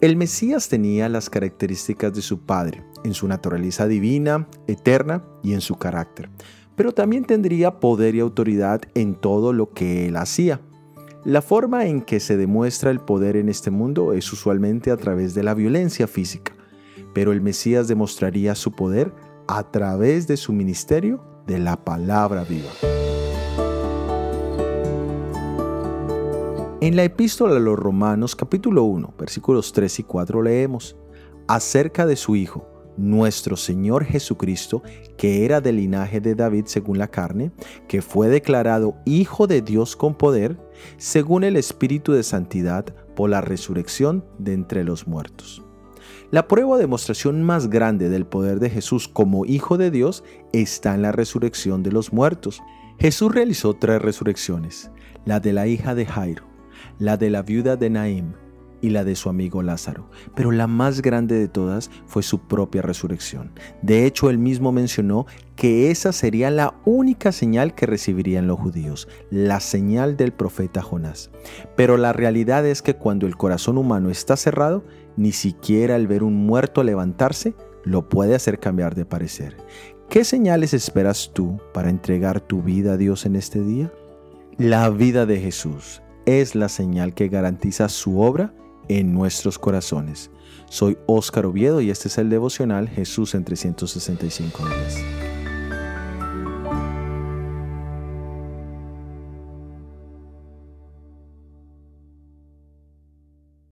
El Mesías tenía las características de su Padre, en su naturaleza divina, eterna y en su carácter, pero también tendría poder y autoridad en todo lo que él hacía. La forma en que se demuestra el poder en este mundo es usualmente a través de la violencia física, pero el Mesías demostraría su poder a través de su ministerio de la palabra viva. En la epístola a los Romanos capítulo 1 versículos 3 y 4 leemos acerca de su Hijo, nuestro Señor Jesucristo, que era del linaje de David según la carne, que fue declarado Hijo de Dios con poder, según el Espíritu de Santidad, por la resurrección de entre los muertos. La prueba o demostración más grande del poder de Jesús como Hijo de Dios está en la resurrección de los muertos. Jesús realizó tres resurrecciones, la de la hija de Jairo, la de la viuda de Naim y la de su amigo Lázaro, pero la más grande de todas fue su propia resurrección. De hecho, él mismo mencionó que esa sería la única señal que recibirían los judíos, la señal del profeta Jonás. Pero la realidad es que cuando el corazón humano está cerrado, ni siquiera el ver un muerto levantarse lo puede hacer cambiar de parecer. ¿Qué señales esperas tú para entregar tu vida a Dios en este día? La vida de Jesús es la señal que garantiza su obra en nuestros corazones. Soy Óscar Oviedo y este es el devocional Jesús en 365 días.